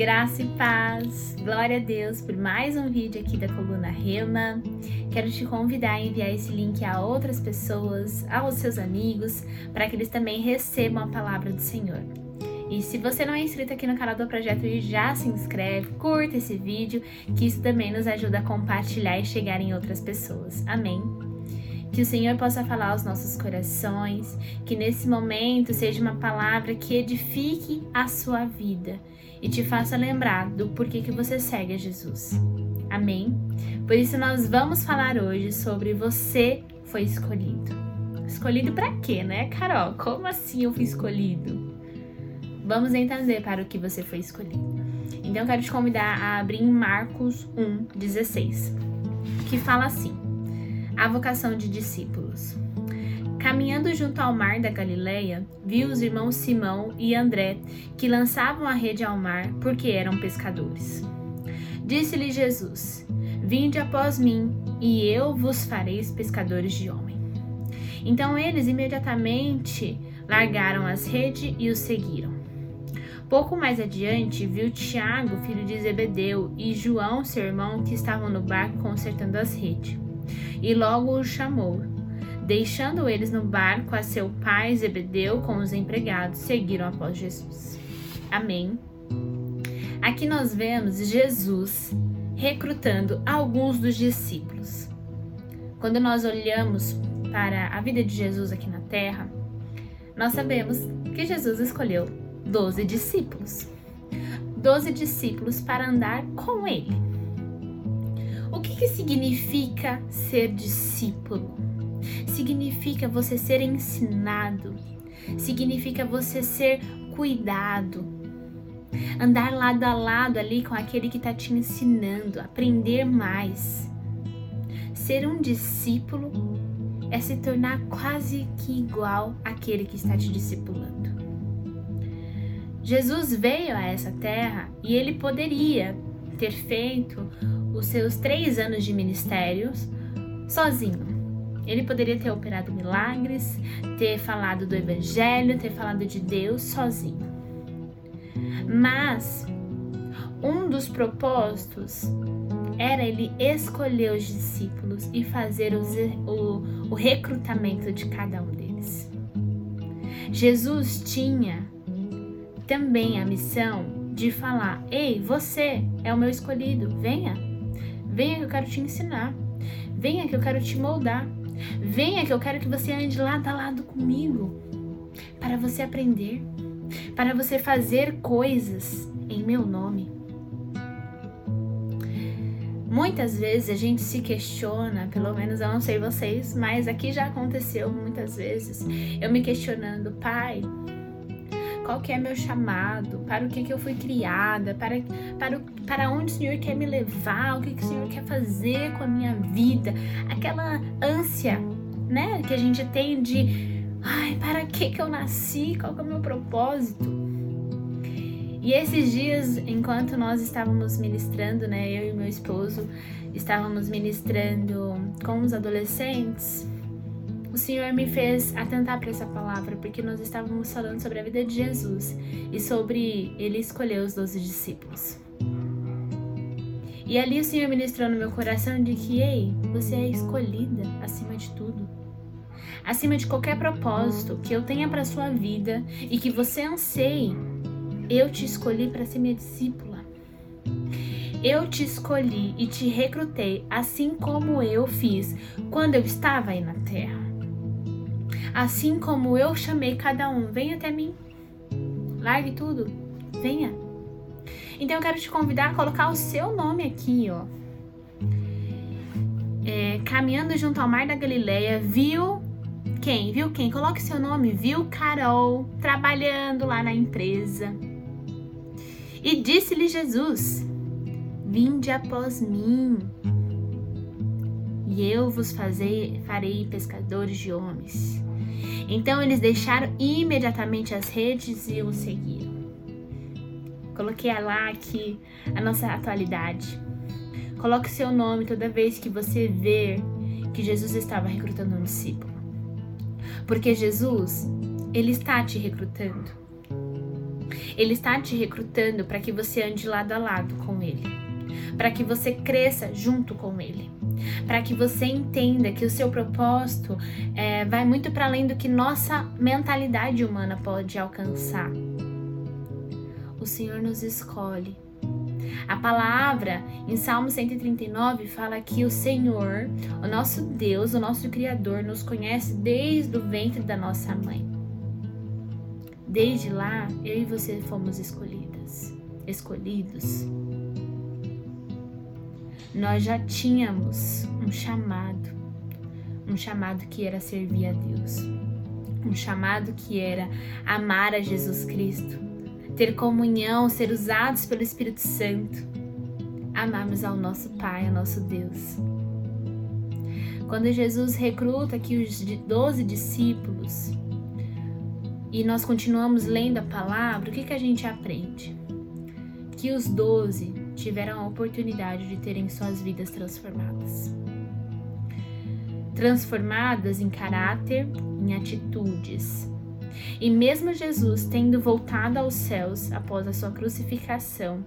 Graça e paz, glória a Deus por mais um vídeo aqui da coluna Rema. Quero te convidar a enviar esse link a outras pessoas, aos seus amigos, para que eles também recebam a palavra do Senhor. E se você não é inscrito aqui no canal do Projeto e já se inscreve, curta esse vídeo, que isso também nos ajuda a compartilhar e chegar em outras pessoas. Amém? Que o Senhor possa falar aos nossos corações, que nesse momento seja uma palavra que edifique a sua vida e te faça lembrar do porquê que você segue a Jesus. Amém? Por isso nós vamos falar hoje sobre você foi escolhido. Escolhido para quê, né, Carol? Como assim eu fui escolhido? Vamos entender para o que você foi escolhido. Então, quero te convidar a abrir em Marcos 1, 16, que fala assim: A vocação de discípulos. Caminhando junto ao mar da Galileia, viu os irmãos Simão e André, que lançavam a rede ao mar porque eram pescadores. Disse-lhe Jesus: Vinde após mim, e eu vos farei pescadores de homem. Então eles imediatamente largaram as redes e o seguiram. Pouco mais adiante, viu Tiago, filho de Zebedeu, e João, seu irmão, que estavam no barco consertando as redes. E logo o chamou. Deixando eles no barco a seu pai Zebedeu com os empregados, seguiram após Jesus. Amém. Aqui nós vemos Jesus recrutando alguns dos discípulos. Quando nós olhamos para a vida de Jesus aqui na terra, nós sabemos que Jesus escolheu doze discípulos. Doze discípulos para andar com ele. O que, que significa ser discípulo? Significa você ser ensinado, significa você ser cuidado, andar lado a lado ali com aquele que está te ensinando, aprender mais. Ser um discípulo é se tornar quase que igual àquele que está te discipulando. Jesus veio a essa terra e ele poderia ter feito os seus três anos de ministérios sozinho. Ele poderia ter operado milagres, ter falado do Evangelho, ter falado de Deus sozinho. Mas um dos propósitos era ele escolher os discípulos e fazer os, o, o recrutamento de cada um deles. Jesus tinha também a missão de falar: Ei, você é o meu escolhido, venha, venha que eu quero te ensinar, venha que eu quero te moldar, venha que eu quero que você ande lado a lado comigo, para você aprender, para você fazer coisas em meu nome. Muitas vezes a gente se questiona, pelo menos eu não sei vocês, mas aqui já aconteceu muitas vezes, eu me questionando, pai, qual que é meu chamado, para o que, que eu fui criada, para, para, para onde o Senhor quer me levar, o que, que o Senhor quer fazer com a minha vida, aquela ânsia, né, que a gente tem de, ai, para que que eu nasci, qual que é o meu propósito? E esses dias, enquanto nós estávamos ministrando, né, eu e meu esposo estávamos ministrando com os adolescentes, o Senhor me fez atentar para essa palavra, porque nós estávamos falando sobre a vida de Jesus e sobre ele escolher os doze discípulos. E ali o Senhor ministrou no meu coração de que, ei, você é escolhida acima de tudo. Acima de qualquer propósito que eu tenha para sua vida e que você anseie, eu te escolhi para ser minha discípula. Eu te escolhi e te recrutei assim como eu fiz quando eu estava aí na terra. Assim como eu chamei cada um, venha até mim. Largue tudo, venha. Então eu quero te convidar a colocar o seu nome aqui, ó. É, caminhando junto ao mar da Galileia, viu quem? Viu quem? Coloque seu nome. Viu Carol trabalhando lá na empresa. E disse-lhe Jesus: Vinde após mim, e eu vos farei pescadores de homens. Então eles deixaram imediatamente as redes e o seguiram. Coloquei lá aqui a nossa atualidade. Coloque seu nome toda vez que você ver que Jesus estava recrutando um discípulo. Porque Jesus, ele está te recrutando. Ele está te recrutando para que você ande lado a lado com Ele, para que você cresça junto com Ele, para que você entenda que o seu propósito é, vai muito para além do que nossa mentalidade humana pode alcançar. O Senhor nos escolhe. A palavra em Salmo 139 fala que o Senhor, o nosso Deus, o nosso Criador, nos conhece desde o ventre da nossa mãe. Desde lá, eu e você fomos escolhidas, escolhidos. Nós já tínhamos um chamado, um chamado que era servir a Deus, um chamado que era amar a Jesus Cristo, ter comunhão, ser usados pelo Espírito Santo, amarmos ao nosso Pai, ao nosso Deus. Quando Jesus recruta aqui os doze discípulos, e nós continuamos lendo a palavra, o que, que a gente aprende? Que os doze tiveram a oportunidade de terem suas vidas transformadas. Transformadas em caráter, em atitudes. E mesmo Jesus tendo voltado aos céus após a sua crucificação,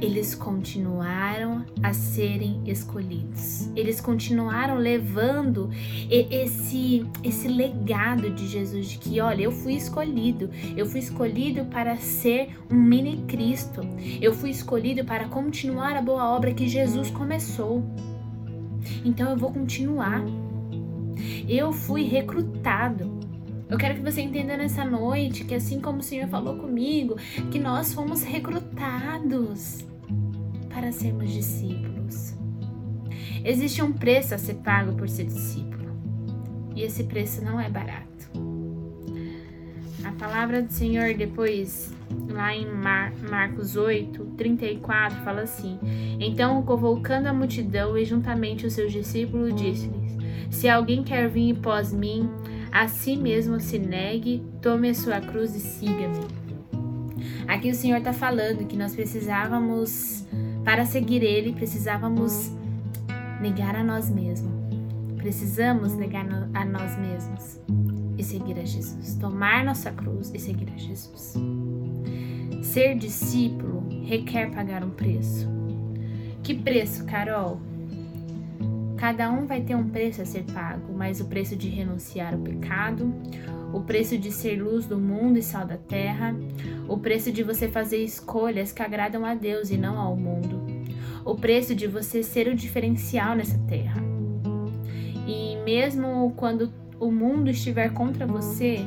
eles continuaram a serem escolhidos. Eles continuaram levando esse esse legado de Jesus de que, olha, eu fui escolhido. Eu fui escolhido para ser um mini Cristo. Eu fui escolhido para continuar a boa obra que Jesus começou. Então eu vou continuar. Eu fui recrutado. Eu quero que você entenda nessa noite que, assim como o Senhor falou comigo, que nós fomos recrutados para sermos discípulos. Existe um preço a ser pago por ser discípulo, e esse preço não é barato. A palavra do Senhor, depois, lá em Mar Marcos 8, 34, fala assim: Então, convocando a multidão e juntamente os seus discípulos, disse-lhes: Se alguém quer vir após mim, a si mesmo se negue, tome a sua cruz e siga-me. Aqui o Senhor está falando que nós precisávamos para seguir Ele, precisávamos negar a nós mesmos. Precisamos negar a nós mesmos e seguir a Jesus. Tomar nossa cruz e seguir a Jesus. Ser discípulo requer pagar um preço. Que preço, Carol? Cada um vai ter um preço a ser pago, mas o preço de renunciar ao pecado, o preço de ser luz do mundo e sal da terra, o preço de você fazer escolhas que agradam a Deus e não ao mundo, o preço de você ser o diferencial nessa terra. E mesmo quando o mundo estiver contra você,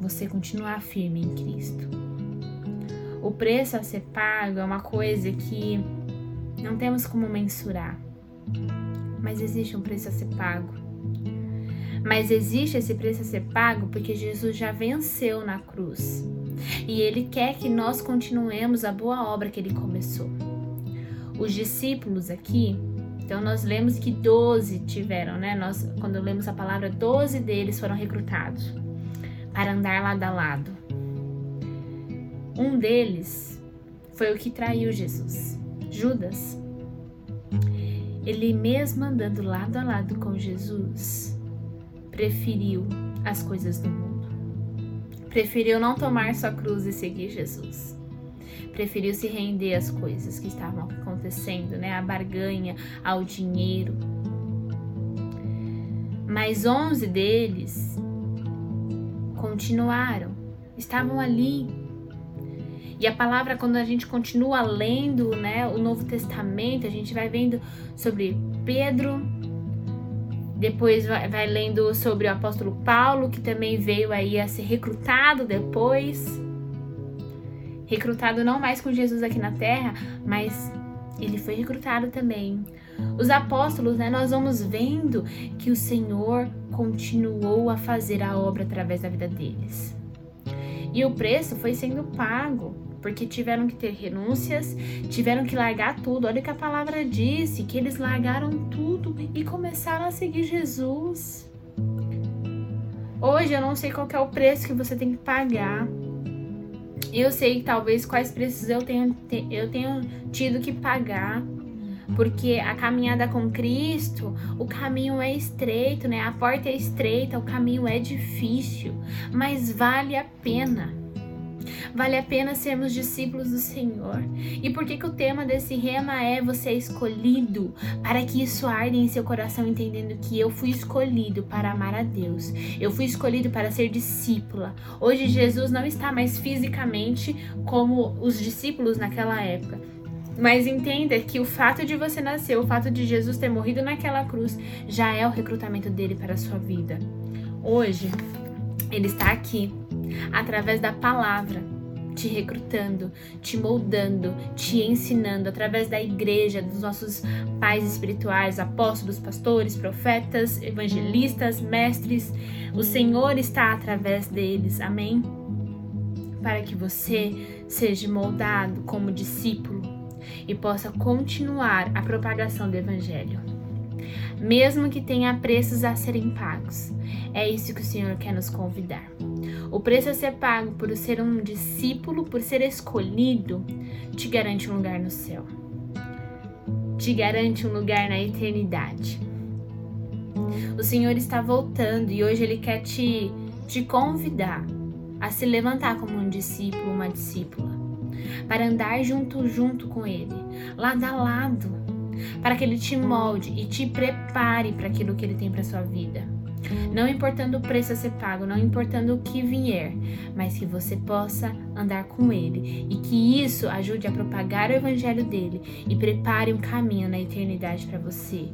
você continuar firme em Cristo. O preço a ser pago é uma coisa que não temos como mensurar, mas existe um preço a ser pago. Mas existe esse preço a ser pago porque Jesus já venceu na cruz. E ele quer que nós continuemos a boa obra que ele começou. Os discípulos aqui, então nós lemos que 12 tiveram, né? Nós, quando lemos a palavra, 12 deles foram recrutados para andar lado a lado. Um deles foi o que traiu Jesus, Judas. Ele mesmo andando lado a lado com Jesus, preferiu as coisas do mundo. Preferiu não tomar sua cruz e seguir Jesus. Preferiu se render às coisas que estavam acontecendo, né? A barganha, ao dinheiro. Mas onze deles continuaram, estavam ali. E a palavra, quando a gente continua lendo né, o Novo Testamento, a gente vai vendo sobre Pedro, depois vai, vai, lendo sobre o apóstolo Paulo, que também veio aí a ser recrutado depois. Recrutado não mais com Jesus aqui na terra, mas ele foi recrutado também. Os apóstolos, né, nós vamos vendo que o Senhor continuou a fazer a obra através da vida deles. E o preço foi sendo pago porque tiveram que ter renúncias, tiveram que largar tudo. Olha o que a palavra disse, que eles largaram tudo e começaram a seguir Jesus. Hoje eu não sei qual é o preço que você tem que pagar. Eu sei talvez quais preços eu tenho, eu tenho tido que pagar. Porque a caminhada com Cristo, o caminho é estreito, né? A porta é estreita, o caminho é difícil, mas vale a pena Vale a pena sermos discípulos do Senhor. E por que, que o tema desse rema é você é escolhido? Para que isso arde em seu coração, entendendo que eu fui escolhido para amar a Deus. Eu fui escolhido para ser discípula. Hoje Jesus não está mais fisicamente como os discípulos naquela época. Mas entenda que o fato de você nascer, o fato de Jesus ter morrido naquela cruz, já é o recrutamento dele para a sua vida. Hoje, ele está aqui através da palavra, te recrutando, te moldando, te ensinando através da igreja, dos nossos pais espirituais, apóstolos, pastores, profetas, evangelistas, mestres. O Senhor está através deles. Amém? Para que você seja moldado como discípulo e possa continuar a propagação do evangelho. Mesmo que tenha preços a serem pagos. É isso que o Senhor quer nos convidar. O preço a ser pago por ser um discípulo, por ser escolhido, te garante um lugar no céu. Te garante um lugar na eternidade. O Senhor está voltando e hoje Ele quer te, te convidar a se levantar como um discípulo, uma discípula, para andar junto junto com Ele, lado a lado, para que Ele te molde e te prepare para aquilo que Ele tem para sua vida. Não importando o preço a ser pago, não importando o que vier, mas que você possa andar com Ele e que isso ajude a propagar o Evangelho dele e prepare um caminho na eternidade para você.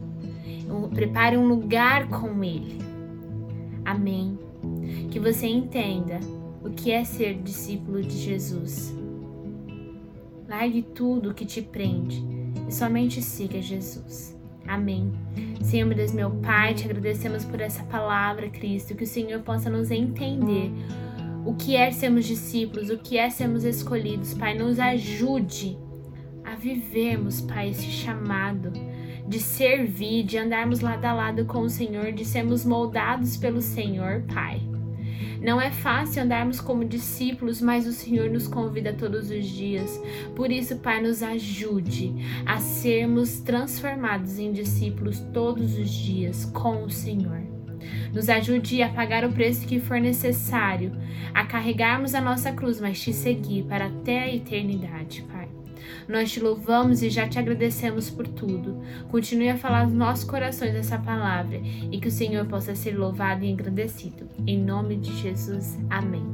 Prepare um lugar com Ele. Amém. Que você entenda o que é ser discípulo de Jesus. Largue tudo que te prende e somente siga Jesus. Amém. Senhor, Deus, meu Pai, te agradecemos por essa palavra, Cristo, que o Senhor possa nos entender o que é sermos discípulos, o que é sermos escolhidos. Pai, nos ajude a vivermos, Pai, esse chamado de servir, de andarmos lado a lado com o Senhor, de sermos moldados pelo Senhor, Pai. Não é fácil andarmos como discípulos, mas o Senhor nos convida todos os dias. Por isso, Pai, nos ajude a sermos transformados em discípulos todos os dias com o Senhor. Nos ajude a pagar o preço que for necessário, a carregarmos a nossa cruz, mas te seguir para até a eternidade, Pai. Nós te louvamos e já te agradecemos por tudo. Continue a falar nos nossos corações essa palavra e que o Senhor possa ser louvado e engrandecido. Em nome de Jesus. Amém.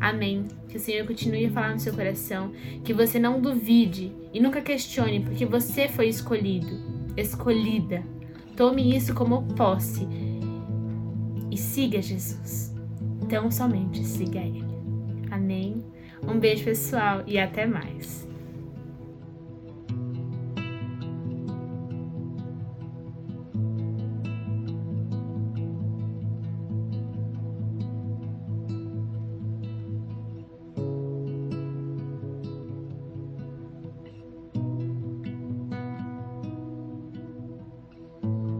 Amém. Que o Senhor continue a falar no seu coração, que você não duvide e nunca questione, porque você foi escolhido, escolhida. Tome isso como posse e siga Jesus. Então somente siga Ele. Amém. Um beijo, pessoal, e até mais.